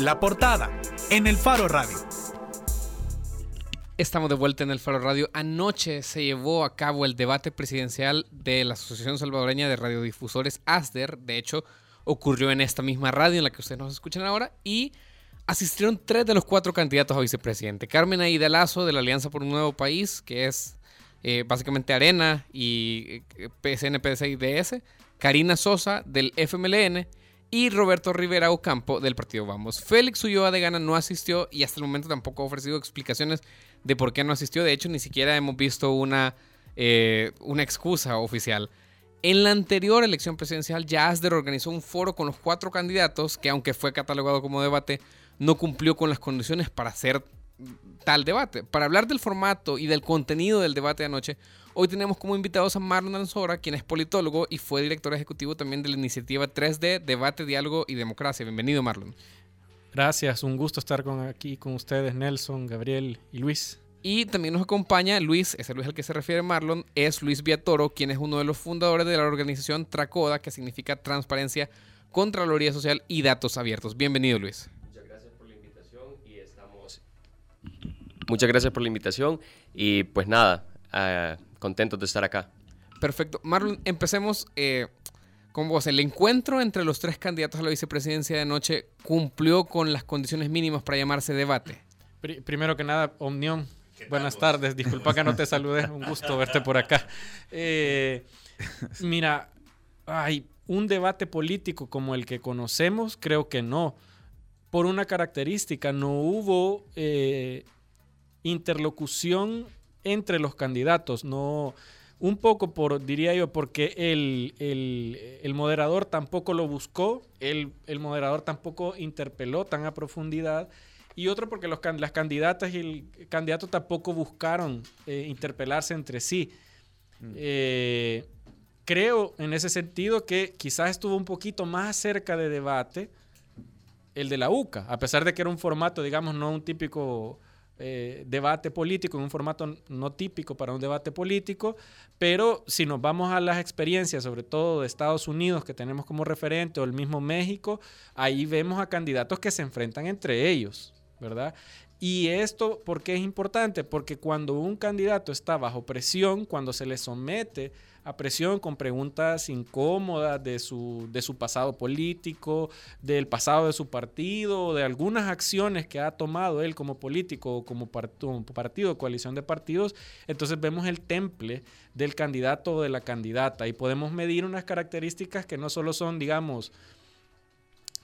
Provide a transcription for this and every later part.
La portada en el Faro Radio. Estamos de vuelta en el Faro Radio. Anoche se llevó a cabo el debate presidencial de la Asociación Salvadoreña de Radiodifusores ASDER. De hecho, ocurrió en esta misma radio en la que ustedes nos escuchan ahora y asistieron tres de los cuatro candidatos a vicepresidente. Carmen Aida Lazo de la Alianza por un Nuevo País, que es eh, básicamente Arena y eh, PSN, PSI, Karina Sosa del FMLN y Roberto Rivera Ocampo del partido Vamos. Félix Ulloa de Gana no asistió y hasta el momento tampoco ha ofrecido explicaciones de por qué no asistió. De hecho, ni siquiera hemos visto una, eh, una excusa oficial. En la anterior elección presidencial, ya Asder organizó un foro con los cuatro candidatos que, aunque fue catalogado como debate, no cumplió con las condiciones para hacer tal debate. Para hablar del formato y del contenido del debate de anoche, Hoy tenemos como invitados a Marlon Anzora, quien es politólogo y fue director ejecutivo también de la iniciativa 3D, Debate, Diálogo y Democracia. Bienvenido, Marlon. Gracias, un gusto estar con, aquí con ustedes, Nelson, Gabriel y Luis. Y también nos acompaña Luis, ese Luis al que se refiere Marlon, es Luis Viatoro, quien es uno de los fundadores de la organización Tracoda, que significa Transparencia, Contraloría Social y Datos Abiertos. Bienvenido, Luis. Muchas gracias por la invitación y estamos... Muchas gracias por la invitación y pues nada, uh, contentos de estar acá. Perfecto. Marlon, empecemos eh, con vos. El encuentro entre los tres candidatos a la vicepresidencia de noche cumplió con las condiciones mínimas para llamarse debate. primero que nada, Omnión. Buenas tardes. Disculpa que no te saludé. Un gusto verte por acá. Eh, mira, hay un debate político como el que conocemos, creo que no. Por una característica, no hubo eh, interlocución entre los candidatos, no un poco por, diría yo, porque el, el, moderador tampoco lo buscó, el, el, moderador tampoco interpeló tan a profundidad, y otro porque los, las candidatas y el candidato tampoco buscaron eh, interpelarse entre sí. Mm. Eh, creo en ese sentido que quizás estuvo un poquito más cerca de debate el de la UCA, a pesar de que era un formato, digamos, no un típico eh, debate político en un formato no típico para un debate político, pero si nos vamos a las experiencias, sobre todo de Estados Unidos, que tenemos como referente, o el mismo México, ahí vemos a candidatos que se enfrentan entre ellos, ¿verdad? Y esto, ¿por qué es importante? Porque cuando un candidato está bajo presión, cuando se le somete a presión con preguntas incómodas de su, de su pasado político, del pasado de su partido, de algunas acciones que ha tomado él como político o como, partido, partido, coalición de partidos, entonces vemos el temple del candidato o de la candidata y podemos medir unas características que no solo son, digamos,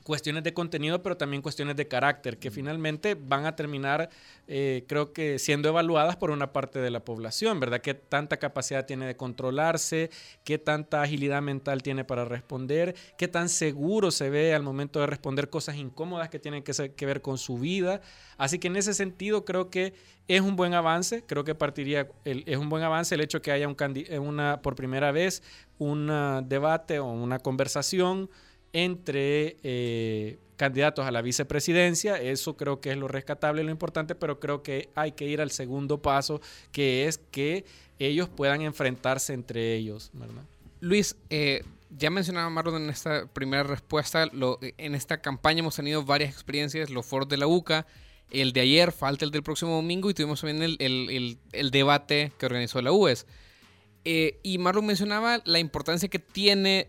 cuestiones de contenido, pero también cuestiones de carácter, que finalmente van a terminar, eh, creo que, siendo evaluadas por una parte de la población, ¿verdad? ¿Qué tanta capacidad tiene de controlarse? ¿Qué tanta agilidad mental tiene para responder? ¿Qué tan seguro se ve al momento de responder cosas incómodas que tienen que, que ver con su vida? Así que en ese sentido creo que es un buen avance, creo que partiría, es un buen avance el hecho que haya un una, por primera vez un debate o una conversación entre eh, candidatos a la vicepresidencia. Eso creo que es lo rescatable, lo importante, pero creo que hay que ir al segundo paso, que es que ellos puedan enfrentarse entre ellos. Luis, eh, ya mencionaba Marlon en esta primera respuesta, en esta campaña hemos tenido varias experiencias, los foros de la UCA, el de ayer, falta el del próximo domingo y tuvimos también el, debate que organizó la UES. Eh, y Marlon mencionaba la importancia que tiene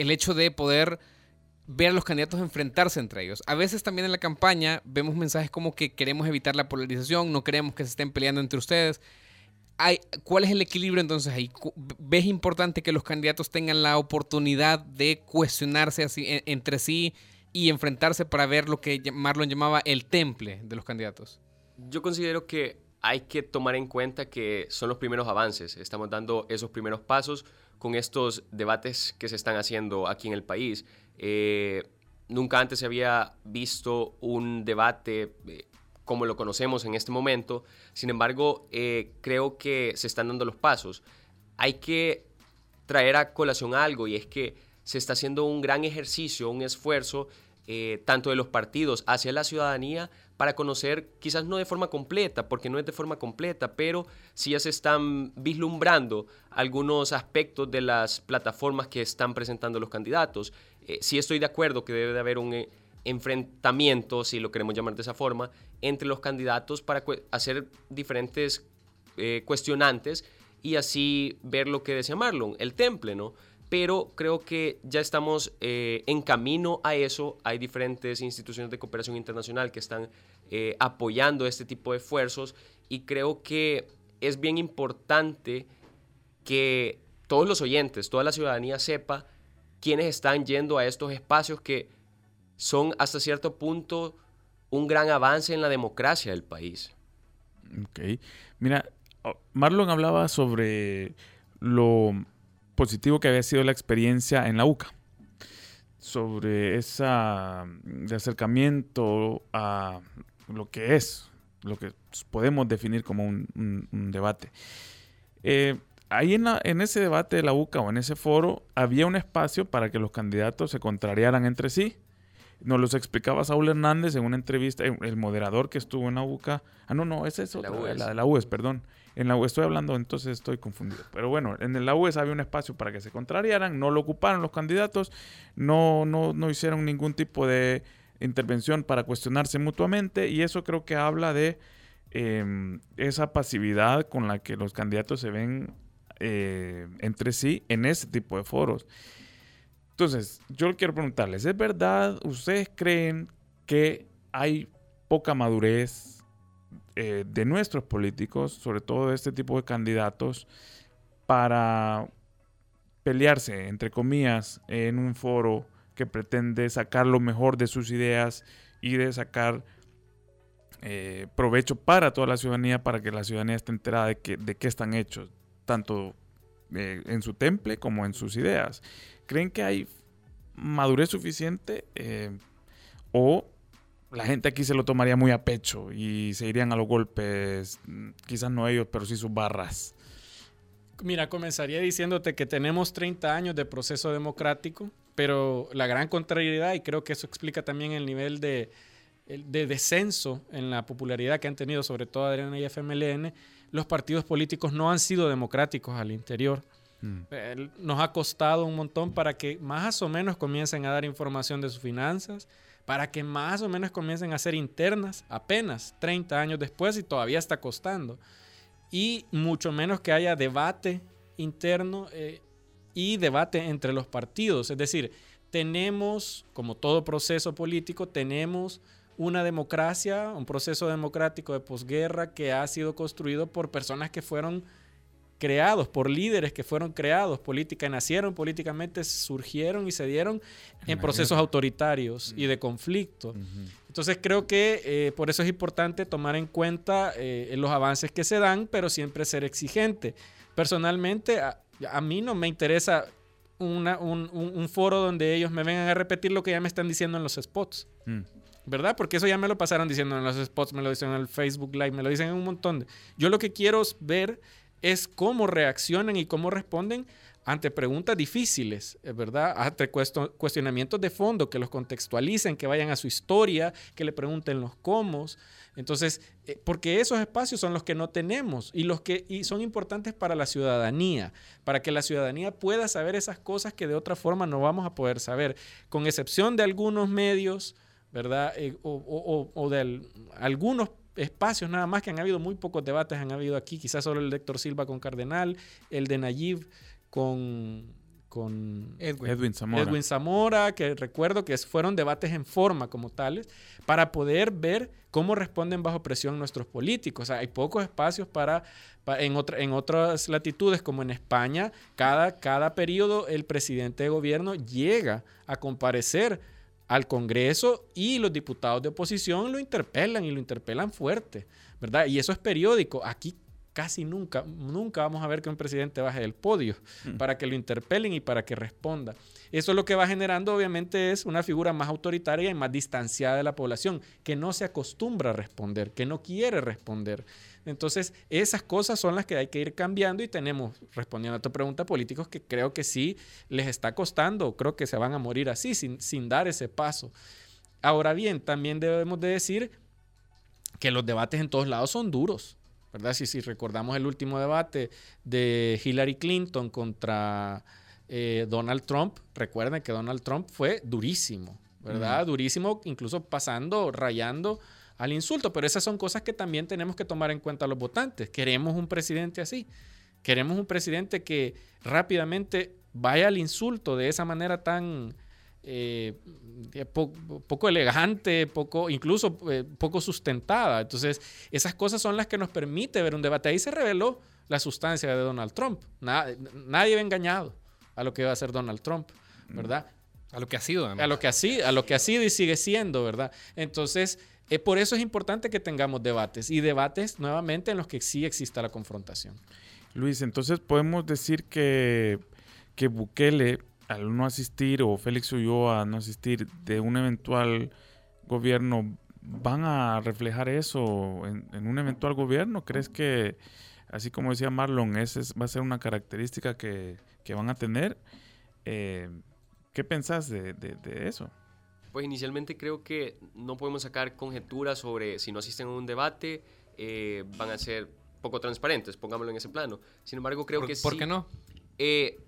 el hecho de poder ver a los candidatos enfrentarse entre ellos. A veces también en la campaña vemos mensajes como que queremos evitar la polarización, no queremos que se estén peleando entre ustedes. ¿Cuál es el equilibrio entonces ahí? ¿Ves importante que los candidatos tengan la oportunidad de cuestionarse así, entre sí y enfrentarse para ver lo que Marlon llamaba el temple de los candidatos? Yo considero que hay que tomar en cuenta que son los primeros avances. Estamos dando esos primeros pasos con estos debates que se están haciendo aquí en el país. Eh, nunca antes se había visto un debate eh, como lo conocemos en este momento. Sin embargo, eh, creo que se están dando los pasos. Hay que traer a colación algo y es que se está haciendo un gran ejercicio, un esfuerzo, tanto de los partidos hacia la ciudadanía, para conocer, quizás no de forma completa, porque no es de forma completa, pero sí ya se están vislumbrando algunos aspectos de las plataformas que están presentando los candidatos. Eh, sí estoy de acuerdo que debe de haber un eh, enfrentamientos, si lo queremos llamar de esa forma, entre los candidatos para hacer diferentes eh, cuestionantes y así ver lo que decía Marlon, el temple, ¿no? Pero creo que ya estamos eh, en camino a eso. Hay diferentes instituciones de cooperación internacional que están eh, apoyando este tipo de esfuerzos y creo que es bien importante que todos los oyentes, toda la ciudadanía sepa quiénes están yendo a estos espacios que son hasta cierto punto un gran avance en la democracia del país. Ok. Mira, oh, Marlon hablaba sobre lo positivo que había sido la experiencia en la UCA, sobre esa de acercamiento a lo que es, lo que podemos definir como un, debate. Eh, ahí en, en, ese debate de la UCA o en ese foro había un espacio para que los candidatos se contrariaran entre sí nos los explicaba Saúl Hernández en una entrevista, el moderador que estuvo en la UCA. Ah, no, no, esa es otra, la, de la UES, perdón. En la UES estoy hablando, entonces estoy confundido. Pero bueno, en la UES había un espacio para que se contrariaran, no lo ocuparon los candidatos, no, no, no hicieron ningún tipo de intervención para cuestionarse mutuamente y eso creo que habla de em, esa pasividad con la que los candidatos se ven eh, entre sí en ese tipo de foros. Entonces, yo quiero preguntarles, ¿es verdad, ustedes creen que hay poca madurez eh, de nuestros políticos, sobre todo de este tipo de candidatos, para pelearse, entre comillas, en un foro que pretende sacar lo mejor de sus ideas y de sacar eh, provecho para toda la ciudadanía, para que la ciudadanía esté enterada de, que, de qué están hechos, tanto eh, en su temple como en sus ideas. ¿Creen que hay madurez suficiente eh, o la gente aquí se lo tomaría muy a pecho y se irían a los golpes, quizás no ellos, pero sí sus barras? Mira, comenzaría diciéndote que tenemos 30 años de proceso democrático, pero la gran contrariedad, y creo que eso explica también el nivel de, de descenso en la popularidad que han tenido, sobre todo Adriana y FMLN, los partidos políticos no han sido democráticos al interior. Mm. Nos ha costado un montón para que más o menos comiencen a dar información de sus finanzas, para que más o menos comiencen a ser internas apenas 30 años después y todavía está costando. Y mucho menos que haya debate interno eh, y debate entre los partidos. Es decir, tenemos, como todo proceso político, tenemos una democracia, un proceso democrático de posguerra que ha sido construido por personas que fueron creados, por líderes que fueron creados, política, nacieron políticamente, surgieron y se dieron en procesos autoritarios y de conflicto. Entonces creo que eh, por eso es importante tomar en cuenta eh, los avances que se dan, pero siempre ser exigente. Personalmente, a, mí no me interesa un, foro donde ellos me vengan a repetir lo que ya me están diciendo en los spots. Mm. ¿verdad? Porque eso ya me lo pasaron diciendo en los spots, me lo dicen en el Facebook Live, me lo dicen en un montón de... Yo lo que quiero ver es cómo reaccionan y cómo responden ante preguntas difíciles, ¿verdad? Ante cuestionamientos de fondo, que los contextualicen, que vayan a su historia, que le pregunten los cómo. Entonces, eh, porque esos espacios son los que no tenemos y los que y son importantes para la ciudadanía, para que la ciudadanía pueda saber esas cosas que de otra forma no vamos a poder saber, con excepción de algunos medios, ¿verdad? Eh, o, o, de algunos espacios nada más, que han habido muy pocos debates, han habido aquí, quizás solo el de Héctor Silva con Cardenal, el de Nayib con, con Edwin, Zamora. Edwin Zamora, que recuerdo que fueron debates en forma como tales, para poder ver cómo responden bajo presión nuestros políticos. hay pocos espacios para, en, otra, en otras latitudes, como en España, cada, cada periodo el presidente de gobierno llega a comparecer al Congreso y los diputados de oposición lo interpelan y lo interpelan fuerte, ¿verdad? Y eso es periódico. Aquí casi nunca, nunca vamos a ver que un presidente baje del podio mm. para que lo interpelen y para que responda. Eso lo que va generando obviamente es una figura más autoritaria y más distanciada de la población, que no se acostumbra a responder, que no quiere responder. Entonces, esas cosas son las que hay que ir cambiando y tenemos, respondiendo a tu pregunta, políticos que creo que sí les está costando, creo que se van a morir así, sin, sin dar ese paso. Ahora bien, también debemos de decir que los debates en todos lados son duros, ¿verdad? Si, si recordamos el último debate de Hillary Clinton contra eh, Donald Trump, recuerden que Donald Trump fue durísimo, ¿verdad? Durísimo, incluso pasando, rayando al insulto. Pero esas son cosas que también tenemos que tomar en cuenta los votantes. Queremos un presidente así. Queremos un presidente que rápidamente vaya al insulto de esa manera tan eh, poco elegante, poco, incluso eh, poco sustentada. Entonces, esas cosas son las que nos permite ver un debate. Ahí se reveló la sustancia de Donald Trump. nadie va engañado a lo que va a ser Donald Trump, ¿verdad? A lo que ha sido, A lo que ha sido, a lo que ha sido y sigue siendo, ¿verdad? Entonces, eh, por eso es importante que tengamos debates y debates nuevamente en los que sí exista la confrontación. Luis, entonces podemos decir que, que Bukele, al no asistir, o Félix Ulloa no asistir de un eventual gobierno, van a reflejar eso en, un eventual gobierno? ¿Crees que, así como decía Marlon, esa va a ser una característica que, van a tener? Eh, ¿Qué pensás de, eso? Pues inicialmente creo que no podemos sacar conjeturas sobre si no asisten a un debate, eh, van a ser poco transparentes, pongámoslo en ese plano. Sin embargo, creo que sí. ¿Por qué no? Eh,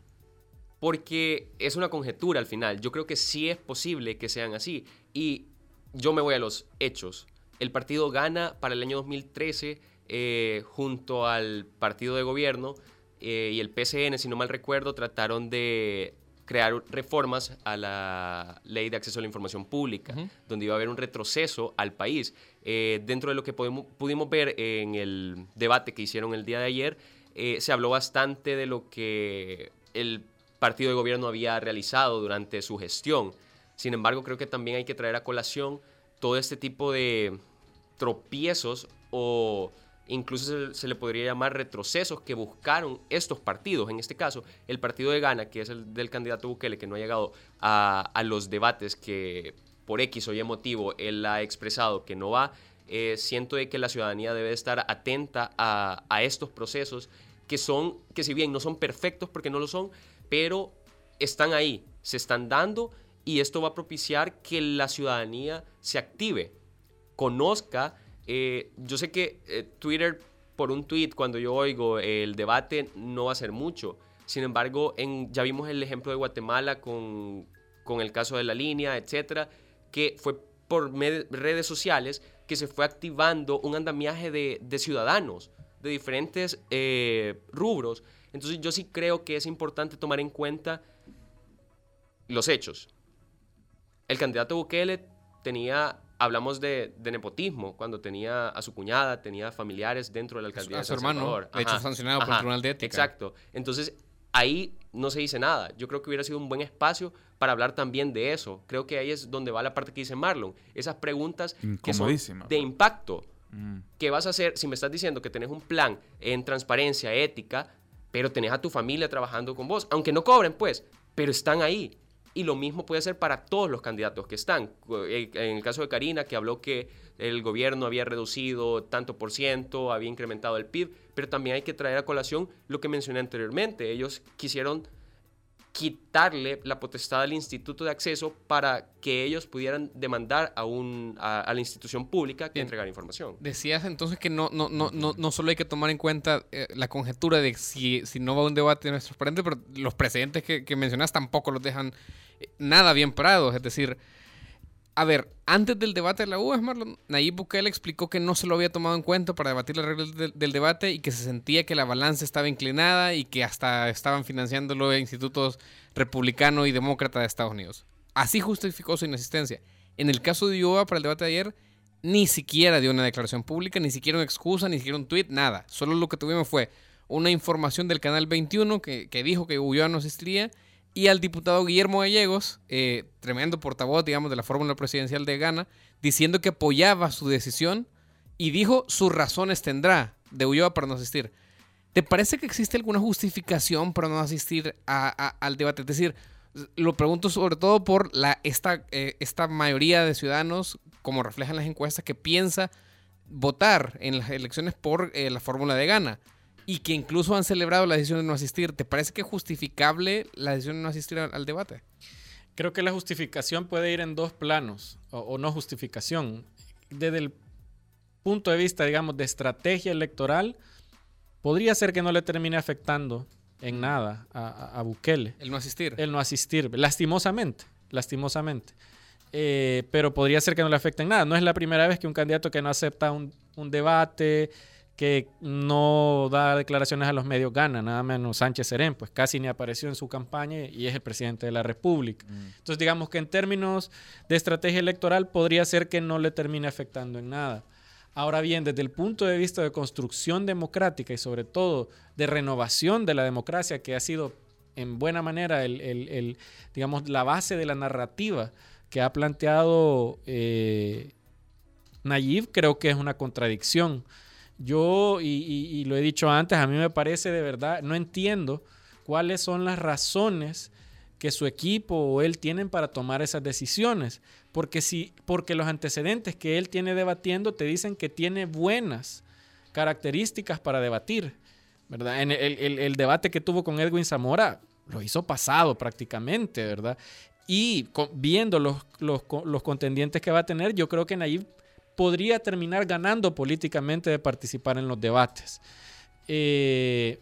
porque es una conjetura al final. Yo creo que sí es posible que sean así. Y yo me voy a los hechos. El partido gana para el año 2013 eh, junto al partido de gobierno eh, y el PCN, si no mal recuerdo, trataron de crear reformas a la ley de acceso a la información pública, donde iba a haber un retroceso al país. Eh, dentro de lo que pudimos ver en el debate que hicieron el día de ayer, eh, se habló bastante de lo que el partido de gobierno había realizado durante su gestión. Sin embargo, creo que también hay que traer a colación todo este tipo de tropiezos o incluso se, le podría llamar retrocesos que buscaron estos partidos. En este caso, el partido de Gana, que es el del candidato Bukele, que no ha llegado a, los debates que por X o Y motivo él ha expresado que no va, eh, siento de que la ciudadanía debe estar atenta a, a estos procesos que son, que si bien no son perfectos porque no lo son, pero están ahí, se están dando y esto va a propiciar que la ciudadanía se active, conozca eh, yo sé que eh, Twitter, por un tweet, cuando yo oigo el debate, no va a ser mucho. Sin embargo, en, ya vimos el ejemplo de Guatemala con, con el caso de la línea, etcétera, que fue por redes sociales que se fue activando un andamiaje de, de ciudadanos de diferentes eh, rubros. Entonces yo sí creo que es importante tomar en cuenta los hechos. El candidato Bukele tenía hablamos de, nepotismo, cuando tenía a su cuñada, tenía familiares dentro de la alcaldía. A su hermano, de hecho sancionado por el Tribunal de Ética. Exacto. Entonces, ahí no se dice nada. Yo creo que hubiera sido un buen espacio para hablar también de eso. Creo que ahí es donde va la parte que dice Marlon. Esas preguntas que son de impacto. Mm. ¿Qué vas a hacer si me estás diciendo que tenés un plan en transparencia, ética, pero tenés a tu familia trabajando con vos? Aunque no cobren, pues, pero están ahí. Y lo mismo puede ser para todos los candidatos que están. Eh, en el caso de Karina, que habló que el gobierno había reducido tanto por ciento, había incrementado el PIB, pero también hay que traer a colación lo que mencioné anteriormente. Ellos quisieron quitarle la potestad al instituto de acceso para que ellos pudieran demandar a, un, a, la institución pública que entregar información. Decías entonces que no, no, no, no, no solo hay que tomar en cuenta eh, la conjetura de si, si no va a un debate no es transparente, pero los precedentes que, que mencionas tampoco los dejan eh, nada bien parados. Es decir, a ver, antes del debate de la U, Marlon, Nayib Bukele explicó que no se lo había tomado en cuenta para debatir las reglas del, debate y que se sentía que la balanza estaba inclinada y que hasta estaban financiándolo institutos republicano y demócrata de Estados Unidos. Así justificó su inasistencia. En el caso de Iowa para el debate de ayer, ni siquiera dio una declaración pública, ni siquiera una excusa, ni siquiera un tweet, nada. Solo lo que tuvimos fue una información del canal 21 que, que dijo que Ulloa no asistiría y al diputado Guillermo Gallegos, eh, tremendo portavoz, digamos, de la fórmula presidencial de Ghana, diciendo que apoyaba su decisión y dijo sus razones tendrá de Ulloa para no asistir. ¿Te parece que existe alguna justificación para no asistir al debate? Es decir, lo pregunto sobre todo por la, esta, eh, esta mayoría de ciudadanos, como reflejan las encuestas, que piensa votar en las elecciones por eh, la fórmula de Ghana y que incluso han celebrado la decisión de no asistir. ¿Te parece que es justificable la decisión de no asistir al, debate? Creo que la justificación puede ir en dos planos, o, no justificación. Desde el punto de vista, digamos, de estrategia electoral, podría ser que no le termine afectando en nada a, Bukele. El no asistir. El no asistir, lastimosamente, lastimosamente. eh, pero podría ser que no le afecten nada. No es la primera vez que un candidato que no acepta un, un debate, que no da declaraciones a los medios gana, nada menos Sánchez Serén, pues casi ni apareció en su campaña y es el presidente de la República. Entonces digamos que en términos de estrategia electoral podría ser que no le termine afectando en nada. Ahora bien, desde el punto de vista de construcción democrática y sobre todo de renovación de la democracia, que ha sido en buena manera el, el- el, digamos, la base de la narrativa que ha planteado eh, Nayib, creo que es una contradicción. Yo, y, lo he dicho antes, a mí me parece de verdad, no entiendo cuáles son las razones que su equipo o él tienen para tomar esas decisiones. Porque, si, porque los antecedentes que él tiene debatiendo te dicen que tiene buenas características para debatir. ¿verdad? En el, debate que tuvo con Edwin Zamora lo hizo pasado prácticamente, ¿verdad? Y viendo los, los contendientes que va a tener, yo creo que Nayib podría terminar ganando políticamente de participar en los debates. Eh,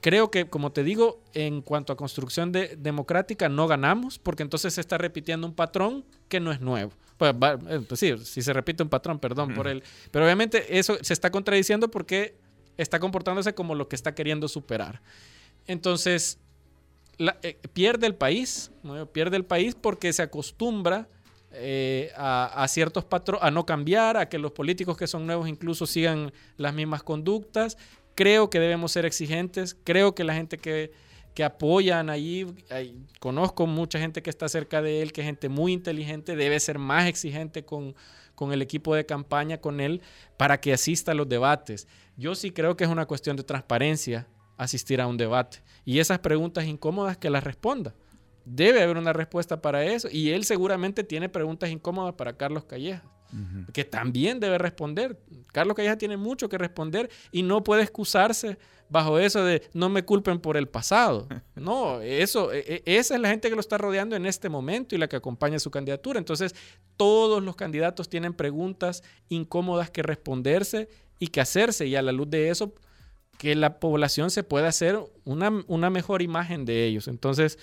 creo que, como te digo, en cuanto a construcción de- democrática, no ganamos, porque entonces se está repitiendo un patrón que no es nuevo. Pues, va- eh, pues sí, si se repite un patrón, perdón por él. Pero obviamente eso se está contradiciendo porque está comportándose como lo que está queriendo superar. Entonces, la- eh, pierde el país, ¿no? pierde el país porque se acostumbra eh, a, ciertos patrones, a no cambiar, a que los políticos que son nuevos incluso sigan las mismas conductas. Creo que debemos ser exigentes, creo que la gente que, que apoyan allí, hay- conozco mucha gente que está cerca de él, que es gente muy inteligente, debe ser más exigente con, con el equipo de campaña, con él, para que asista a los debates. Yo sí creo que es una cuestión de transparencia asistir a un debate y esas preguntas incómodas que las responda. Debe haber una respuesta para eso y él seguramente tiene preguntas incómodas para Carlos Calleja, que también debe responder. Carlos Calleja tiene mucho que responder y no puede excusarse bajo eso de no me culpen por el pasado. No, eso, e- e- esa es la gente que lo está rodeando en este momento y la que acompaña su candidatura. Entonces, todos los candidatos tienen preguntas incómodas que responderse y que hacerse y a la luz de eso que la población se pueda hacer una, una mejor imagen de ellos. Entonces,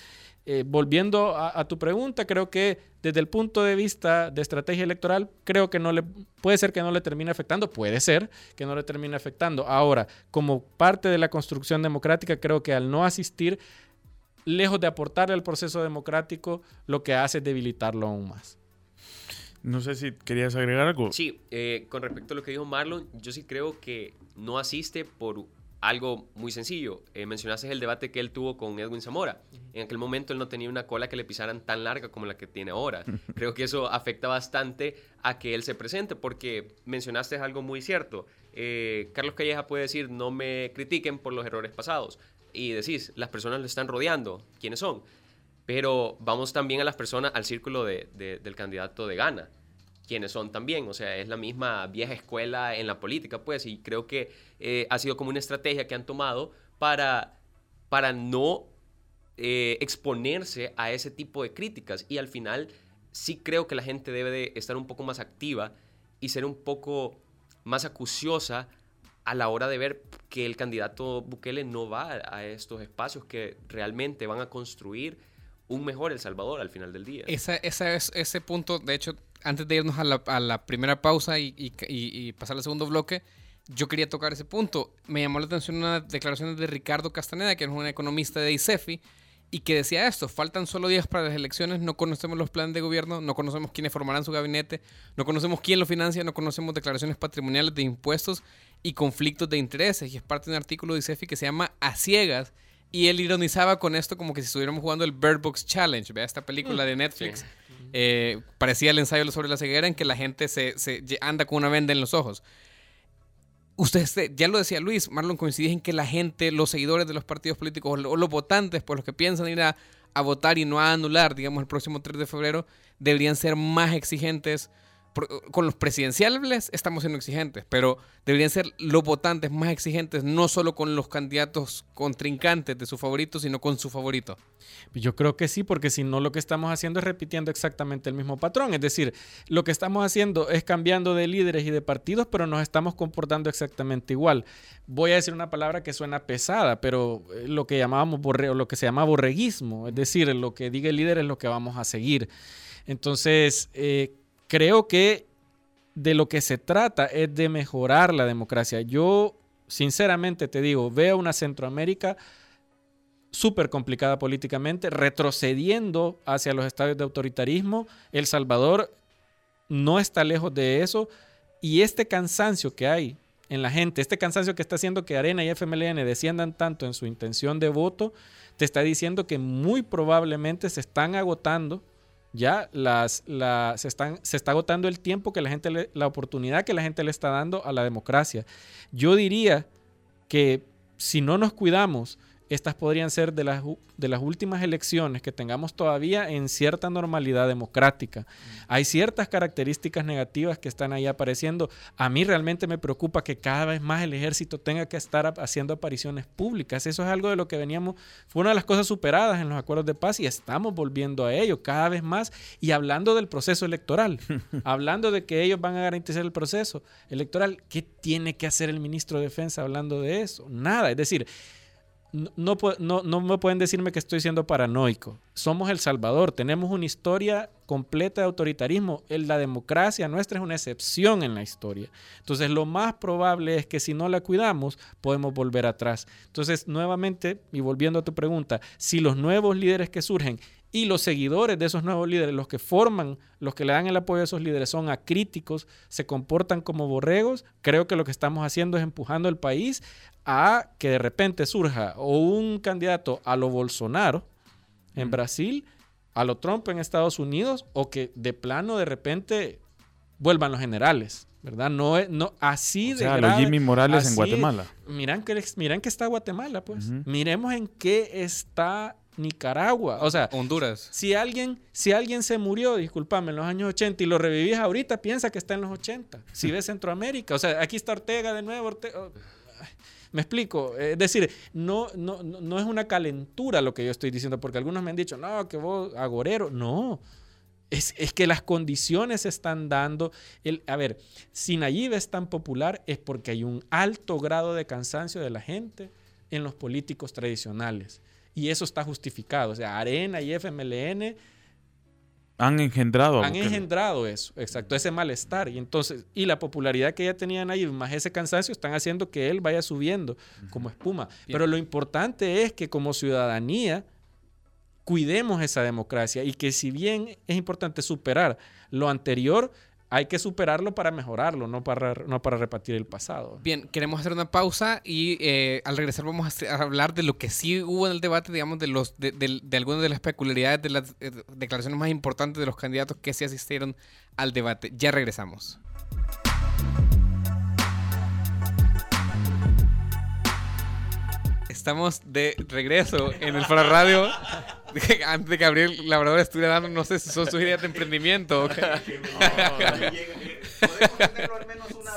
eh, volviendo a, a tu pregunta, creo que desde el punto de vista de estrategia electoral, creo que no le puede ser que no le termine afectando, puede ser que no le termine afectando. Ahora, como parte de la construcción democrática, creo que al no asistir, lejos de aportarle al proceso democrático, lo que hace es debilitarlo aún más. No sé si querías agregar algo. Sí, eh, con respecto a lo que dijo Marlon, yo sí creo que no asiste por algo muy sencillo. Eh, mencionaste el debate que él tuvo con Edwin Zamora. En aquel momento él no tenía una cola que le pisaran tan larga como la que tiene ahora. Creo que eso afecta bastante a que él se presente, porque mencionaste algo muy cierto. Eh, Carlos Calleja puede decir, no me critiquen por los errores pasados. Y decís, las personas lo están rodeando. ¿Quiénes son? Pero vamos también a las personas, al círculo de- de- del candidato de Gana quienes son también. O sea, es la misma vieja escuela en la política, pues, y creo que eh, ha sido como una estrategia que han tomado para, para no eh, exponerse a ese tipo de críticas. Y al final sí creo que la gente debe de estar un poco más activa y ser un poco más acuciosa a la hora de ver que el candidato Bukele no va a estos espacios que realmente van a construir un mejor El Salvador al final del día. Esa, esa es, ese punto, de hecho, antes de irnos a la, a la primera pausa y, y- y- pasar al segundo bloque, yo quería tocar ese punto. Me llamó la atención una declaración de Ricardo Castaneda, que es un economista de ICEFI, y que decía esto, faltan solo días para las elecciones, no conocemos los planes de gobierno, no conocemos quiénes formarán su gabinete, no conocemos quién lo financia, no conocemos declaraciones patrimoniales de impuestos y conflictos de intereses. Y es parte de un artículo de ICEFI que se llama A Ciegas, y él ironizaba con esto como que si estuviéramos jugando el Bird Box Challenge, vea esta película de Netflix. Eh, parecía el ensayo sobre la ceguera en que la gente se, anda con una venda en los ojos. Usted ya lo decía Luis, Marlon, coincidís en que la gente, los seguidores de los partidos políticos o los votantes, por los que piensan ir a, a votar y no a anular, digamos, el próximo 3 de febrero, deberían ser más exigentes. Con los presidenciales estamos siendo exigentes, pero deberían ser los votantes más exigentes, no solo con los candidatos contrincantes de su favorito, sino con su favorito. Yo creo que sí, porque si no lo que estamos haciendo es repitiendo exactamente el mismo patrón. Es decir, lo que estamos haciendo es cambiando de líderes y de partidos, pero nos estamos comportando exactamente igual. Voy a decir una palabra que suena pesada, pero eh, lo que llamábamos lo que se llama borreguismo, es decir, lo que diga el líder es lo que vamos a seguir. Entonces, eh, creo que de lo que se trata es de mejorar la democracia. Yo, sinceramente te digo, veo una Centroamérica súper complicada políticamente, retrocediendo hacia los estados de autoritarismo. El Salvador no está lejos de eso. Y este cansancio que hay en la gente, este cansancio que está haciendo que Arena y FMLN desciendan tanto en su intención de voto, te está diciendo que muy probablemente se están agotando ya las, se, están, se está agotando el tiempo que la gente, la oportunidad que la gente le está dando a la democracia. Yo diría que si no nos cuidamos, estas podrían ser de las, de las últimas elecciones que tengamos todavía en cierta normalidad democrática. Hay ciertas características negativas que están ahí apareciendo. A mí realmente me preocupa que cada vez más el ejército tenga que estar haciendo apariciones públicas. Eso es algo de lo que veníamos, fue una de las cosas superadas en los acuerdos de paz y estamos volviendo a ello cada vez más y hablando del proceso electoral, hablando de que ellos van a garantizar el proceso electoral. ¿Qué tiene que hacer el ministro de Defensa hablando de eso? Nada. Es decir, no, no, no, me pueden decirme que estoy siendo paranoico. Somos El Salvador, tenemos una historia completa de autoritarismo. La democracia nuestra es una excepción en la historia. Entonces, lo más probable es que si no la cuidamos, podemos volver atrás. Entonces, nuevamente, y volviendo a tu pregunta, si los nuevos líderes que surgen y los seguidores de esos nuevos líderes, los que forman, los que le dan el apoyo a esos líderes son acríticos, se comportan como borregos, creo que lo que estamos haciendo es empujando el país a que de repente surja o un candidato a lo Bolsonaro en Brasil, a lo Trump en Estados Unidos, o que de plano de repente vuelvan los generales. ¿verdad? No, no así o sea, de Jimmy Morales en Guatemala. Miran que, miran que está Guatemala, pues. Miremos en qué está Nicaragua. O sea, Honduras. Si alguien, si alguien se murió, discúlpame, en los años 80 y lo revivís ahorita, piensa que está en los 80. Si ves Centroamérica, o sea, aquí está Ortega de nuevo. Oh, me explico. Es decir, no, no, no es una calentura lo que yo estoy diciendo, porque algunos me han dicho, no, que vos, agorero. No. Es, es, que las condiciones se están dando. El, a ver, si Nayib es tan popular es porque hay un alto grado de cansancio de la gente en los políticos tradicionales. Y eso está justificado. O sea, Arena y FMLN han engendrado. Han engendrado eso, exacto, ese malestar. Y entonces, y la popularidad que ella tenía ahí, más ese cansancio, están haciendo que él vaya subiendo como espuma. Pero lo importante es que como ciudadanía cuidemos esa democracia y que si bien es importante superar lo anterior, hay que superarlo para mejorarlo, no para, no para repetir el pasado. Bien, queremos hacer una pausa y eh, al regresar vamos a, hablar de lo que sí hubo en el debate, digamos, de, los, de, de, algunas de las peculiaridades de las eh, declaraciones más importantes de los candidatos que sí asistieron al debate. Ya regresamos. Estamos de regreso en el Faro Radio. Antes de que Gabriel Labrador estuviera dando, no sé si son sus ideas de emprendimiento.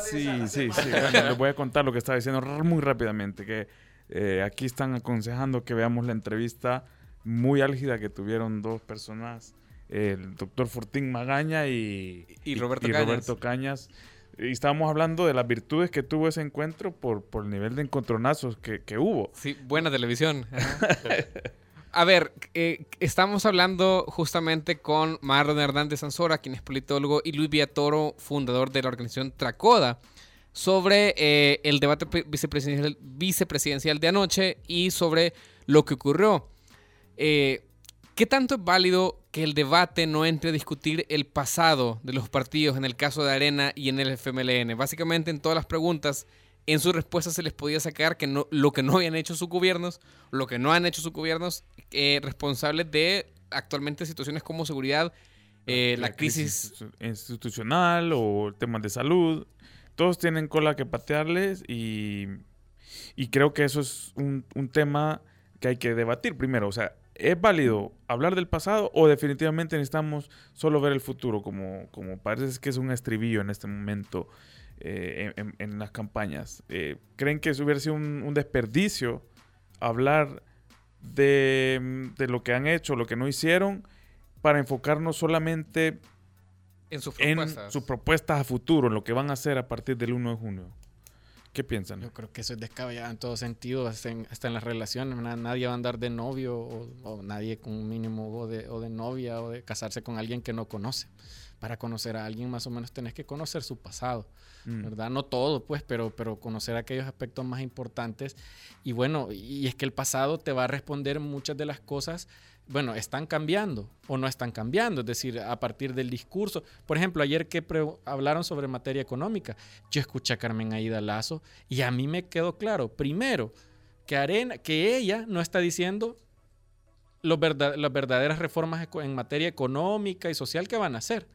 sí, sí, sí. les voy a contar lo que estaba diciendo muy rápidamente. Que eh, aquí están aconsejando que veamos la entrevista muy álgida que tuvieron dos personas, el doctor Fortín Magaña y, y, Roberto, Roberto Cañas y estábamos hablando de las virtudes que tuvo ese encuentro por, por el nivel de encontronazos que, que hubo. Sí, buena televisión. A ver, eh, estamos hablando justamente con Marlon Hernández Ansora, quien es politólogo, y Luis Villatoro, fundador de la organización Tracoda, sobre eh, el debate vicepresidencial, de anoche y sobre lo que ocurrió. Eh, ¿Qué tanto es válido que el debate no entre a discutir el pasado de los partidos en el caso de Arena y en el FMLN? Básicamente en todas las preguntas, en sus respuestas se les podía sacar que no, lo que no habían hecho sus gobiernos, lo que no han hecho sus gobiernos, eh, responsables de actualmente situaciones como seguridad, eh, la, crisis, institucional o temas de salud. Todos tienen cola que patearles y, y creo que eso es un, un tema que hay que debatir primero. O sea, ¿Es válido hablar del pasado o definitivamente necesitamos solo ver el futuro como, como parece que es un estribillo en este momento eh, en, las campañas? Eh, ¿Creen que eso hubiera sido un, desperdicio hablar de, lo que han hecho, lo que no hicieron, para enfocarnos solamente en sus propuestas, a futuro, en lo que van a hacer a partir del 1 de junio? ¿Qué piensan? Yo creo que eso es descabellado en todo sentido, hasta en, hasta en las relaciones. na- Nadie va a andar de novio o, o nadie con un mínimo o de, o de novia o de casarse con alguien que no conoce. Para conocer a alguien más o menos tenés que conocer su pasado, Mm. ¿verdad? No todo, pues, pero, pero conocer aquellos aspectos más importantes. Y bueno, y es que el pasado te va a responder muchas de las cosas, bueno, están cambiando o no están cambiando, es decir, a partir del discurso. Por ejemplo, ayer que hablaron sobre materia económica, yo escuché a Carmen Aida Lazo y a mí me quedó claro, primero, que, Arena, que ella no está diciendo los verda- las verdaderas reformas en materia económica y social que van a hacer.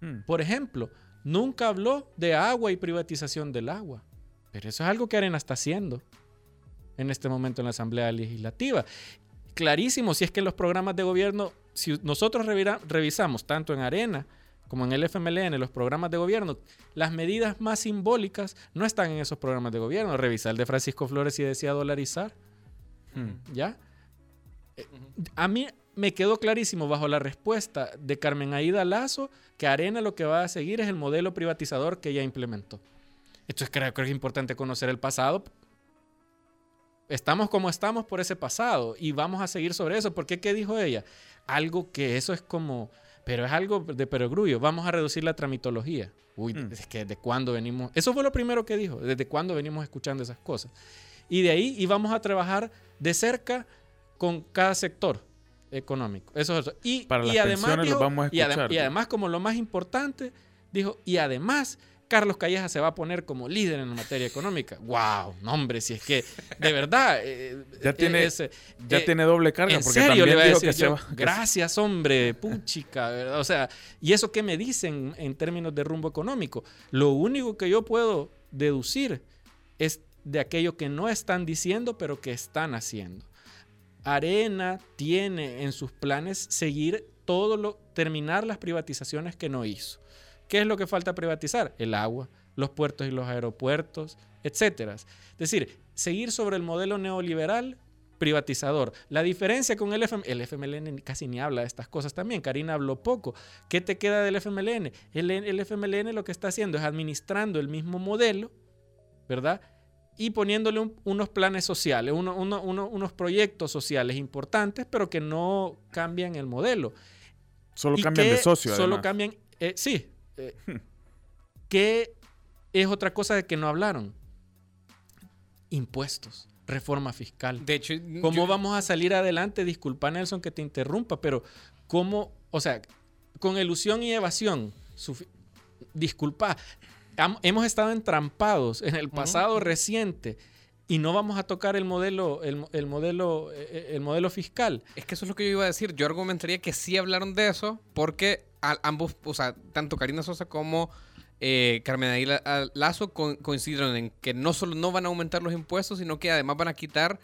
Mm. Por ejemplo, nunca habló de agua y privatización del agua. Pero eso es algo que Arena está haciendo en este momento en la Asamblea Legislativa. Clarísimo, si es que los programas de gobierno, si nosotros revira- revisamos tanto en Arena como en el FMLN, los programas de gobierno, las medidas más simbólicas no están en esos programas de gobierno. Revisa el de Francisco Flores y decía dolarizar. Mm. ¿Ya? Eh, A mí me quedó clarísimo bajo la respuesta de Carmen Aida Lazo que Arena lo que va a seguir es el modelo privatizador que ella implementó. Entonces creo, creo que es importante conocer el pasado. Estamos como estamos por ese pasado y vamos a seguir sobre eso. ¿Por qué? ¿Qué dijo ella? Algo que eso es como, pero es algo de perogrullo. Vamos a reducir la tramitología. Uy, Mm. es que desde cuándo venimos. Eso fue lo primero que dijo. Desde cuándo venimos escuchando esas cosas. Y de ahí íbamos a trabajar de cerca con cada sector económico. Eso es eso. Y, Para y las además dijo- vamos a y, adem- y además, como lo más importante, dijo, y además Carlos Calleja se va a poner como líder en la materia económica. ¡Wow! No, hombre, si es que, de verdad. eh, Ya eh, tiene- ese- Ya eh, tiene doble carga en porque serio también le dijo decir que se va. Gracias, hombre, puchica, ¿verdad? O sea, ¿y eso qué me dicen en términos de rumbo económico? Lo único que yo puedo deducir es de aquello que no están diciendo, pero que están haciendo. Arena tiene en sus planes seguir todo lo, terminar las privatizaciones que no hizo. ¿Qué es lo que falta privatizar? El agua, los puertos y los aeropuertos, etcétera. Es decir, seguir sobre el modelo neoliberal privatizador. La diferencia con el FMLN, el FMLN casi ni habla de estas cosas también, Karina habló poco. ¿Qué te queda del FMLN? El, el FMLN lo que está haciendo es administrando el mismo modelo, ¿verdad? Y poniéndole un- unos planes sociales, uno- uno- uno- unos proyectos sociales importantes, pero que no cambian el modelo. Solo ¿Y cambian de socio. Solo además. cambian, eh, sí. eh, ¿Qué es otra cosa de que no hablaron? Impuestos, reforma fiscal. De hecho, ¿Cómo yo- vamos a salir adelante? Disculpa, Nelson, que te interrumpa, pero ¿cómo? O sea, con ilusión y evasión. Disculpa, hemos estado entrampados en el pasado reciente y no vamos a tocar el modelo, el, mo- el modelo, eh, el modelo fiscal. Es que eso es lo que yo iba a decir. Yo argumentaría que sí hablaron de eso porque a- ambos, o sea, tanto Karina Sosa como eh, Carmen Aguila Lazo co- coincidieron en que no solo no van a aumentar los impuestos, sino que además van a quitar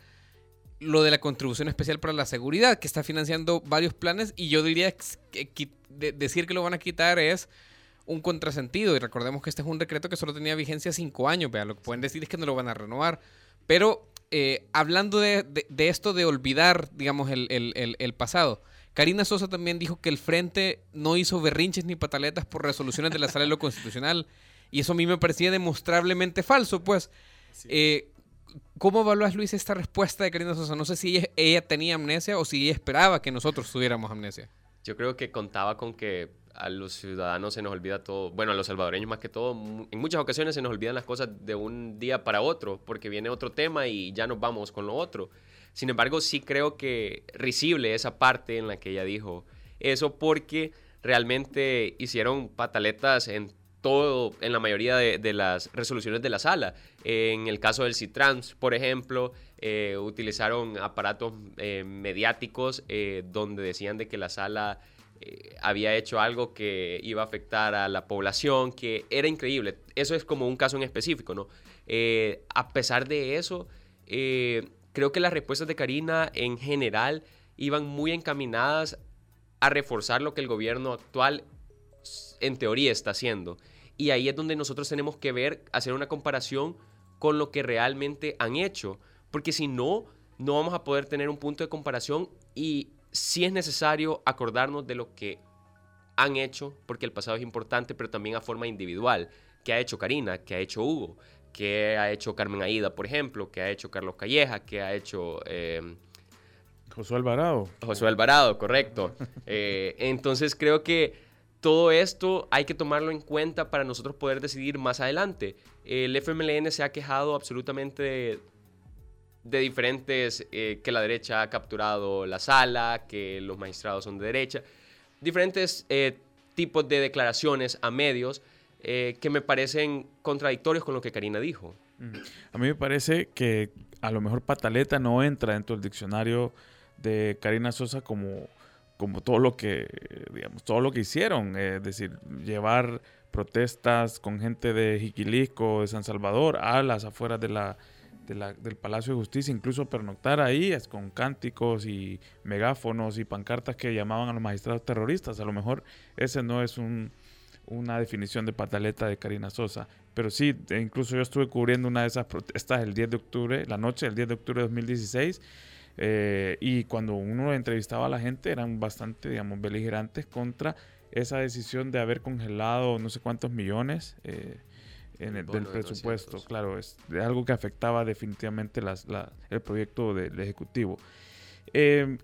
lo de la contribución especial para la seguridad, que está financiando varios planes, y yo diría que de- decir que lo van a quitar es un contrasentido, y recordemos que este es un decreto que solo tenía vigencia cinco años, vea, lo que pueden decir es que no lo van a renovar, pero eh, hablando de, de- de esto de olvidar, digamos, el, el- el- el pasado, Karina Sosa también dijo que el Frente no hizo berrinches ni pataletas por resoluciones de la Sala de lo Constitucional, y eso a mí me parecía demostrablemente falso, pues. Eh, ¿Cómo evalúas, Luis, esta respuesta de Karina Sosa? No sé si ella, ella tenía amnesia o si ella esperaba que nosotros tuviéramos amnesia. Yo creo que contaba con que a los ciudadanos se nos olvida todo, bueno, a los salvadoreños más que todo, en muchas ocasiones se nos olvidan las cosas de un día para otro, porque viene otro tema y ya nos vamos con lo otro. Sin embargo, sí creo que risible esa parte en la que ella dijo eso, porque realmente hicieron pataletas en todo, en la mayoría de, de las resoluciones de la sala. En el caso del CITRANS, por ejemplo, eh, utilizaron aparatos eh, mediáticos eh, donde decían de que la sala eh, había hecho algo que iba a afectar a la población, que era increíble. Eso es como un caso en específico, ¿no? Eh, a pesar de eso, eh, creo que las respuestas de Karina en general iban muy encaminadas a reforzar lo que el gobierno actual en teoría está haciendo. Y ahí es donde nosotros tenemos que ver, hacer una comparación con lo que realmente han hecho. Porque si no, no vamos a poder tener un punto de comparación y sí es necesario acordarnos de lo que han hecho, porque el pasado es importante, pero también a forma individual. ¿Qué ha hecho Karina? ¿Qué ha hecho Hugo? ¿Qué ha hecho Carmen Aida, por ejemplo? ¿Qué ha hecho Carlos Calleja? ¿Qué ha hecho... Eh, Josué Alvarado. Josué Alvarado, correcto. Eh, entonces creo que todo esto hay que tomarlo en cuenta para nosotros poder decidir más adelante. El FMLN se ha quejado absolutamente de, diferentes, eh, que la derecha ha capturado la sala, que los magistrados son de derecha, diferentes eh, tipos de declaraciones a medios que me parecen contradictorios con lo que Karina dijo. A mí me parece que a lo mejor pataleta no entra dentro del diccionario de Karina Sosa como, como todo lo que, digamos, todo lo que hicieron, es decir, llevar protestas con gente de Jiquilisco, de San Salvador, a las afueras de la, del Palacio de Justicia, incluso pernoctar ahí con cánticos y megáfonos y pancartas que llamaban a los magistrados terroristas. A lo mejor ese no es un, una definición de pataleta de Karina Sosa, pero sí, incluso yo estuve cubriendo una de esas protestas el 10 de octubre, la noche del 10 de octubre de 2016 eh, y cuando uno entrevistaba a la gente eran bastante, digamos, beligerantes contra esa decisión de haber congelado no sé cuántos millones eh, en el, del presupuesto. Claro, es algo que afectaba definitivamente las, el proyecto del Ejecutivo. Eh,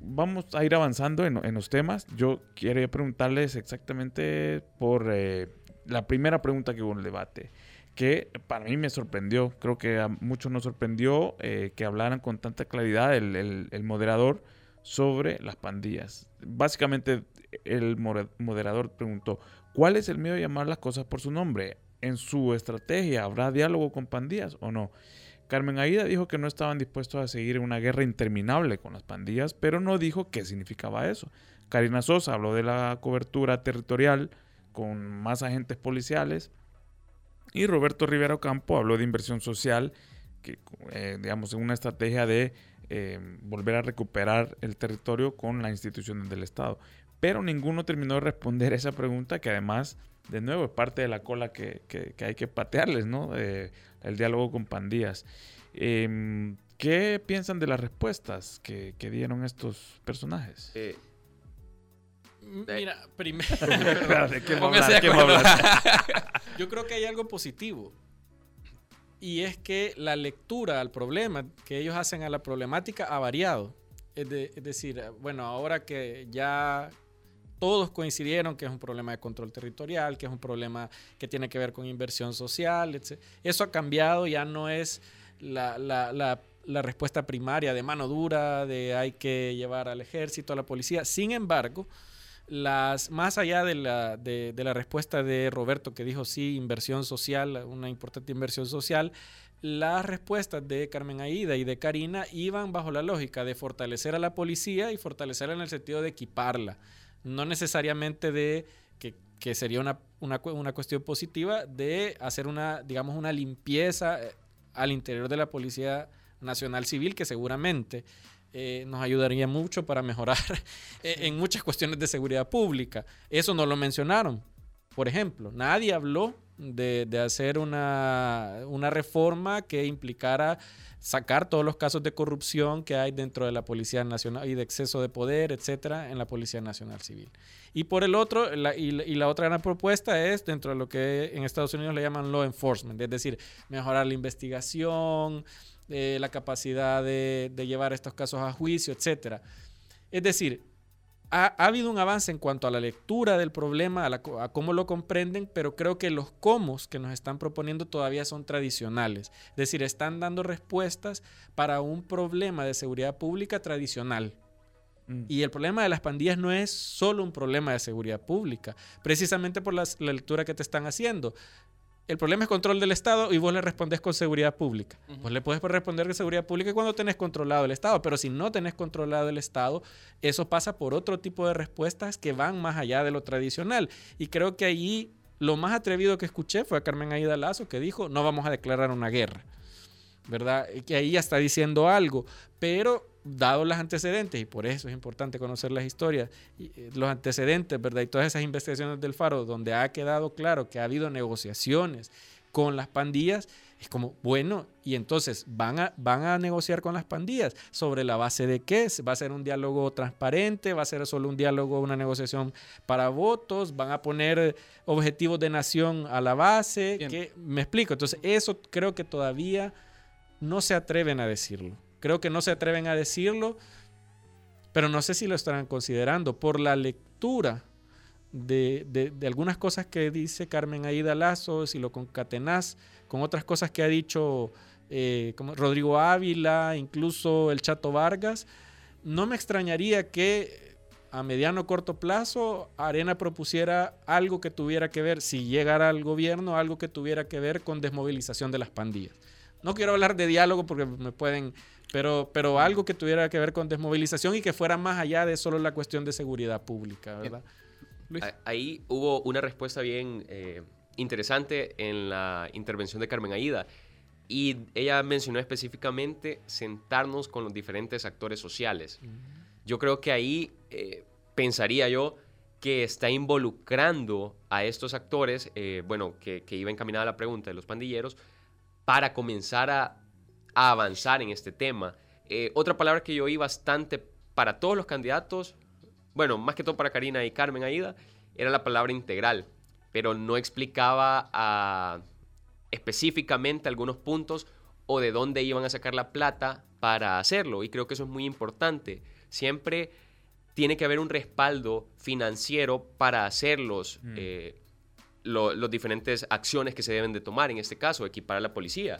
vamos a ir avanzando en, en, los temas. Yo quería preguntarles exactamente por la primera pregunta que hubo en el debate que para mí me sorprendió, creo que a muchos nos sorprendió eh, que hablaran con tanta claridad el, moderador sobre las pandillas. Básicamente el moderador preguntó, ¿cuál es el miedo de llamar las cosas por su nombre? ¿En su estrategia habrá diálogo con pandillas o no? Carmen Aida dijo que no estaban dispuestos a seguir una guerra interminable con las pandillas, pero no dijo qué significaba eso. Karina Sosa habló de la cobertura territorial con más agentes policiales y Roberto Rivera Ocampo habló de inversión social, que eh, digamos, una estrategia de eh, volver a recuperar el territorio con las instituciones del Estado. Pero ninguno terminó de responder esa pregunta, que además, de nuevo, es parte de la cola que, hay que patearles, ¿no? Eh, el diálogo con pandillas. Em, ¿Qué piensan de las respuestas que, dieron estos personajes? Mira, primero. Yo creo que hay algo positivo. Y es que la lectura al problema que ellos hacen a la problemática ha variado. Es, decir, bueno, ahora que ya todos coincidieron que es un problema de control territorial, que es un problema que tiene que ver con inversión social, etc. Eso ha cambiado, ya no es la, respuesta primaria de mano dura, de hay que llevar al ejército, a la policía. Sin embargo, las, más allá de la, de, la respuesta de Roberto que dijo sí, inversión social, una importante inversión social, las respuestas de Carmen Aida y de Karina iban bajo la lógica de fortalecer a la policía y fortalecerla en el sentido de equiparla, no necesariamente de que, que sería una, una, una, cuestión positiva de hacer una, digamos, una limpieza eh, al interior de la Policía Nacional Civil, que seguramente eh, nos ayudaría mucho para mejorar eh, en muchas cuestiones de seguridad pública. Eso no lo mencionaron. Por ejemplo, nadie habló de, hacer una, una, reforma que implicara sacar todos los casos de corrupción que hay dentro de la Policía Nacional y de exceso de poder, etcétera, en la Policía Nacional Civil. Y por el otro, y, la otra gran propuesta es dentro de lo que en Estados Unidos le llaman law enforcement, es decir, mejorar la investigación, eh, la capacidad de, llevar estos casos a juicio, etc. Es decir, ha, habido un avance en cuanto a la lectura del problema, a, cómo lo comprenden, pero creo que los cómo que nos están proponiendo todavía son tradicionales. Es decir, están dando respuestas para un problema de seguridad pública tradicional. Mm. Y el problema de las pandillas no es solo un problema de seguridad pública, precisamente por la lectura que te están haciendo el problema es control del Estado y vos le respondes con seguridad pública. Vos le puedes responder con seguridad pública cuando tenés controlado el Estado, pero si no tenés controlado el Estado, eso pasa por otro tipo de respuestas que van más allá de lo tradicional. Y creo que ahí lo más atrevido que escuché fue a Carmen Aida Lazo que dijo, no vamos a declarar una guerra. ¿Verdad? Que ahí ya está diciendo algo, pero dado los antecedentes, y por eso es importante conocer las historias, eh, los antecedentes, ¿verdad? Y todas esas investigaciones del Faro, donde ha quedado claro que ha habido negociaciones, con las pandillas. Es como, bueno, y entonces van a, van a negociar con las pandillas. ¿Sobre la base de qué? ¿Va a ser un diálogo transparente? ¿Va a ser solo un diálogo, una negociación para votos? ¿Van a poner objetivos de nación a la base? ¿Qué? Me explico. Entonces, eso creo que todavía no se atreven a decirlo. Creo que no se atreven a decirlo, pero no sé si lo estarán considerando por la lectura de, de, algunas cosas que dice Carmen Aida Lazo, si lo concatenás con otras cosas que ha dicho eh, como Rodrigo Ávila, incluso el Chato Vargas, no me extrañaría que a mediano o corto plazo Arena propusiera algo que tuviera que ver, si llegara al gobierno, algo que tuviera que ver con desmovilización de las pandillas. No quiero hablar de diálogo porque me pueden, pero, pero algo que tuviera que ver con desmovilización y que fuera más allá de solo la cuestión de seguridad pública, ¿verdad? Ahí hubo una respuesta bien eh, interesante en la intervención de Carmen Aida. Y ella mencionó específicamente sentarnos con los diferentes actores sociales. Yo creo que ahí eh, pensaría yo que está involucrando a estos actores, eh, bueno, que, iba encaminada la pregunta de los pandilleros, para comenzar a, avanzar en este tema. otra palabra que yo oí bastante para todos los candidatos bueno, más que todo para Karina y Carmen Aida, era la palabra integral, pero no explicaba ah, específicamente algunos puntos o de dónde iban a sacar la plata para hacerlo. Y creo que eso es muy importante. Siempre tiene que haber un respaldo financiero para hacer los, mm. eh, los diferentes acciones que se deben de tomar, en este caso, equipar a la policía.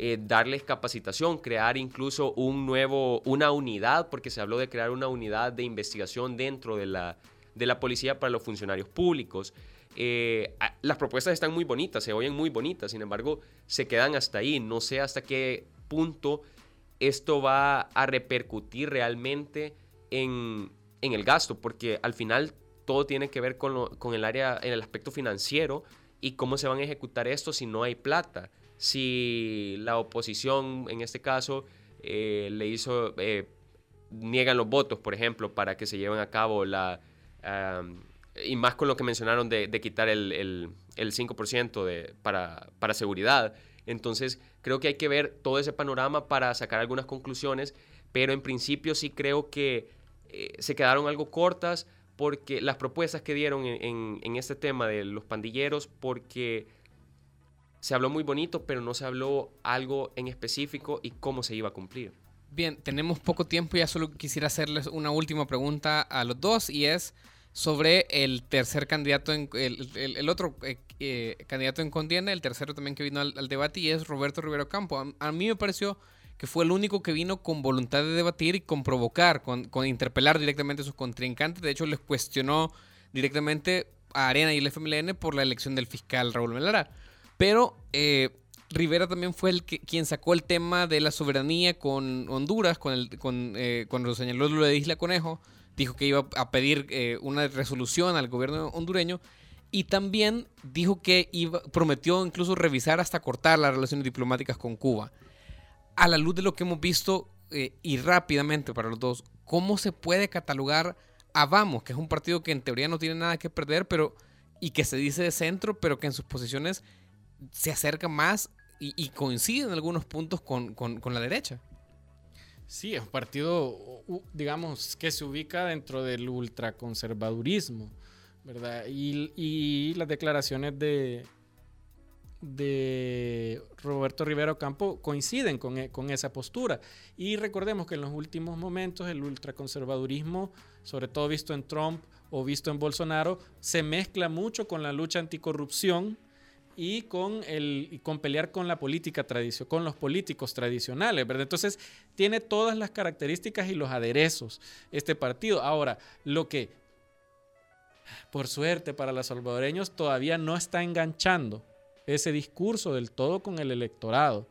Eh, darles capacitación, crear incluso un nuevo, una unidad, porque se habló de crear una unidad de investigación dentro de la, de la policía para los funcionarios públicos. Eh, las propuestas están muy bonitas, se oyen muy bonitas, sin embargo, se quedan hasta ahí. No sé hasta qué punto esto va a repercutir realmente en, en el gasto, porque al final todo tiene que ver con, con el área, en el aspecto financiero y cómo se van a ejecutar esto si no hay plata si la oposición, en este caso, eh, le hizo, eh, niegan los votos, por ejemplo, para que se lleven a cabo la... y más con lo que mencionaron de, quitar el, el, el 5% de, para, para seguridad. Entonces, creo que hay que ver todo ese panorama para sacar algunas conclusiones, pero en principio sí creo que eh, se quedaron algo cortas porque las propuestas que dieron en, este tema de los pandilleros, porque se habló muy bonito, pero no se habló algo en específico y cómo se iba a cumplir. Bien, tenemos poco tiempo ya solo quisiera hacerles una última pregunta a los dos y es sobre el tercer candidato, en, el, otro eh, eh, candidato en contienda, el tercero también que vino al, debate y es Roberto Rivero Campo. A, mí me pareció que fue el único que vino con voluntad de debatir y con provocar, con, con interpelar directamente a sus contrincantes. De hecho, les cuestionó directamente a Arena y el FMLN por la elección del fiscal Raúl Melara. Pero eh, Rivera también fue el que, quien sacó el tema de la soberanía con Honduras, con el, con, eh, cuando señaló lo de Isla Conejo, dijo que iba a pedir eh, una resolución al gobierno hondureño y también dijo que iba, prometió incluso revisar hasta cortar las relaciones diplomáticas con Cuba. A la luz de lo que hemos visto y rápidamente para los dos, ¿cómo se puede catalogar a Vamos, que es un partido que en teoría no tiene nada que perder, pero y que se dice de centro, pero que en sus posiciones se acerca más y, coincide en algunos puntos con, la derecha. Sí, es un partido, digamos, que se ubica dentro del ultraconservadurismo, ¿verdad? Y, las declaraciones de, de Roberto Rivero Campo coinciden con, e, con, esa postura. Y recordemos que en los últimos momentos el ultraconservadurismo, sobre todo visto en Trump o visto en Bolsonaro, se mezcla mucho con la lucha anticorrupción y con, el, con pelear con la política con los políticos tradicionales. Entonces, tiene todas las características y los aderezos este partido. Ahora, lo que, por suerte para los salvadoreños, todavía no está enganchando ese discurso del todo con el electorado.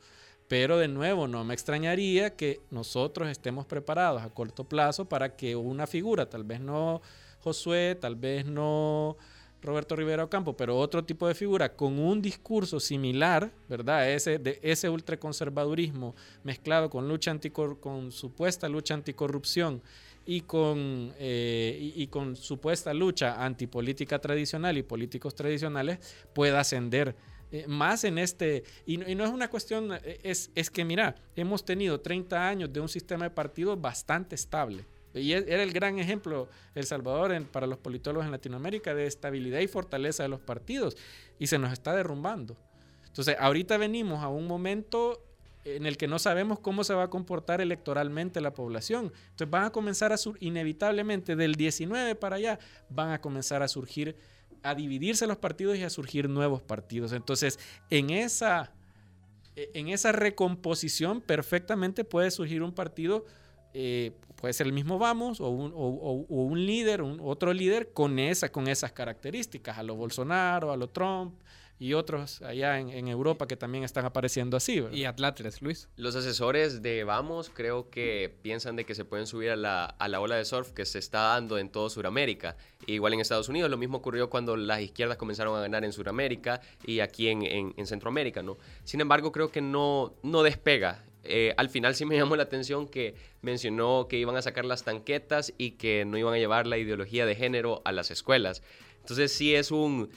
Pero de nuevo, no me extrañaría que nosotros estemos preparados a corto plazo para que una figura, tal vez no Josué, tal vez no Roberto Rivera Ocampo, pero otro tipo de figura con un discurso similar, ¿verdad? Ese, de ese ultraconservadurismo mezclado con, lucha anticor con supuesta lucha anticorrupción y con, eh, y, con supuesta lucha antipolítica tradicional y políticos tradicionales, pueda ascender eh, más en este, y, no es una cuestión, eh, es, es que mira, hemos tenido 30 años de un sistema de partidos bastante estable. Y e, era el gran ejemplo El Salvador para los politólogos en Latinoamérica de estabilidad y fortaleza de los partidos. Y se nos está derrumbando. Entonces, ahorita venimos a un momento en el que no sabemos cómo se va a comportar electoralmente la población. Entonces van a comenzar a surgir, inevitablemente del 19 para allá, van a comenzar a surgir, a dividirse los partidos y a surgir nuevos partidos. Entonces, en esa, en esa recomposición perfectamente puede surgir un partido, eh, puede ser el mismo Vamos o un, un líder, un, otro líder con, esa, con esas características, a lo Bolsonaro, a lo Trump, y otros allá en, Europa que también están apareciendo así. ¿Y Atlatres, Luis? Los asesores de Vamos creo que piensan de que se pueden subir a la, a la ola de surf que se está dando en todo Sudamérica. Igual en Estados Unidos, lo mismo ocurrió cuando las izquierdas comenzaron a ganar en Sudamérica y aquí en, en, Centroamérica, ¿no? Sin embargo, creo que no, no despega. Eh, al final sí me llamó la atención que mencionó que iban a sacar las tanquetas y que no iban a llevar la ideología de género a las escuelas. Entonces sí es un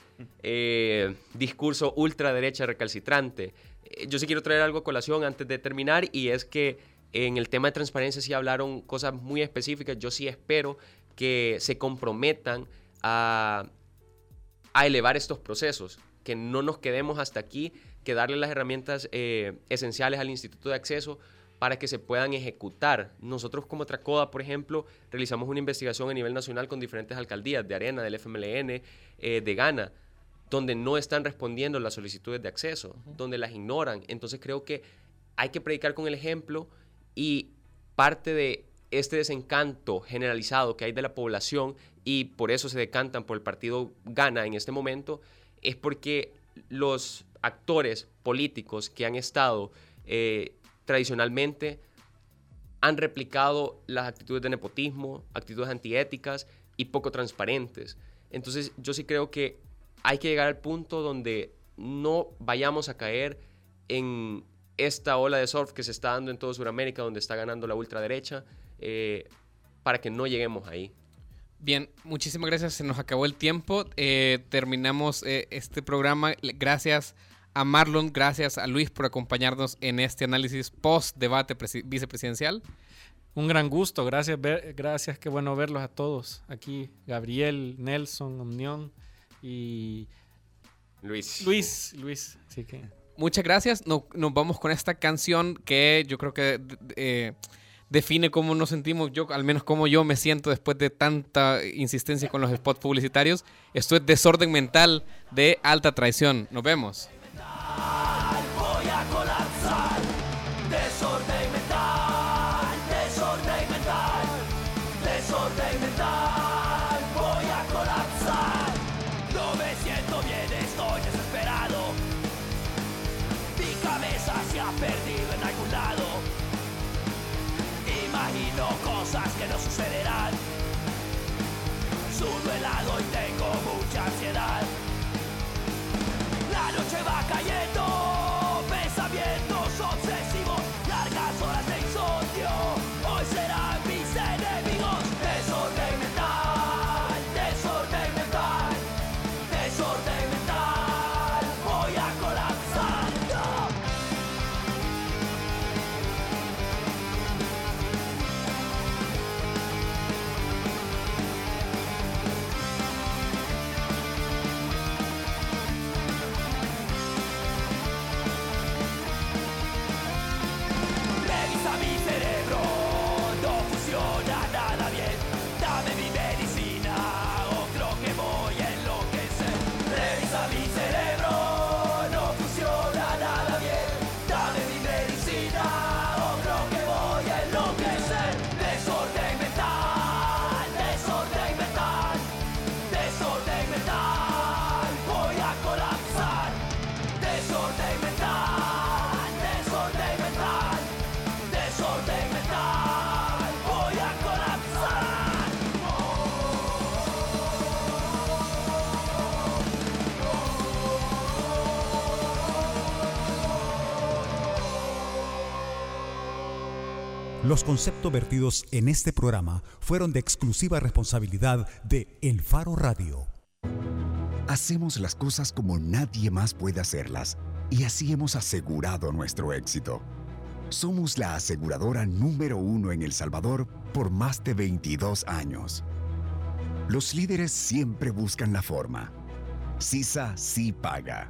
eh, discurso ultraderecha recalcitrante. Eh, yo sí quiero traer algo a colación antes de terminar y es que en el tema de transparencia sí hablaron cosas muy específicas. Yo sí espero que se comprometan a, elevar estos procesos, que no nos quedemos hasta aquí, que darle las herramientas eh, esenciales al Instituto de Acceso para que se puedan ejecutar. Nosotros como Tracoda, por ejemplo, realizamos una investigación a nivel nacional con diferentes alcaldías de Arena, del FMLN, eh, de Ghana, donde no están respondiendo las solicitudes de acceso, donde las ignoran. Entonces creo que hay que predicar con el ejemplo y parte de este desencanto generalizado que hay de la población y por eso se decantan por el partido Gana en este momento, es porque los actores políticos que han estado eh, tradicionalmente han replicado las actitudes de nepotismo, actitudes antiéticas y poco transparentes. Entonces yo sí creo que hay que llegar al punto donde no vayamos a caer en esta ola de surf que se está dando en toda Sudamérica, donde está ganando la ultraderecha, eh, para que no lleguemos ahí. Bien, muchísimas gracias. Se nos acabó el tiempo. Eh, terminamos eh, este programa. Gracias a Marlon, gracias a Luis por acompañarnos en este análisis post-debate vicepresidencial. Un gran gusto, gracias, gracias, qué bueno verlos a todos aquí, Gabriel, Nelson, Omnión y Luis. Luis, Luis, sí que... Muchas gracias, nos vamos con esta canción que yo creo que eh, define cómo nos sentimos, yo al menos cómo yo me siento después de tanta insistencia con los spots publicitarios. Esto es Desorden Mental de Alta Traición, nos vemos. Los conceptos vertidos en este programa fueron de exclusiva responsabilidad de El Faro Radio. Hacemos las cosas como nadie más puede hacerlas y así hemos asegurado nuestro éxito. Somos la aseguradora número uno en El Salvador por más de 22 años. Los líderes siempre buscan la forma. CISA sí paga.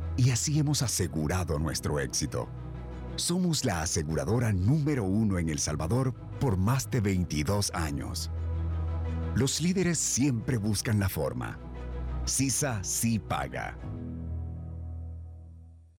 y así hemos asegurado nuestro éxito. Somos la aseguradora número uno en El Salvador por más de 22 años. Los líderes siempre buscan la forma. CISA sí paga.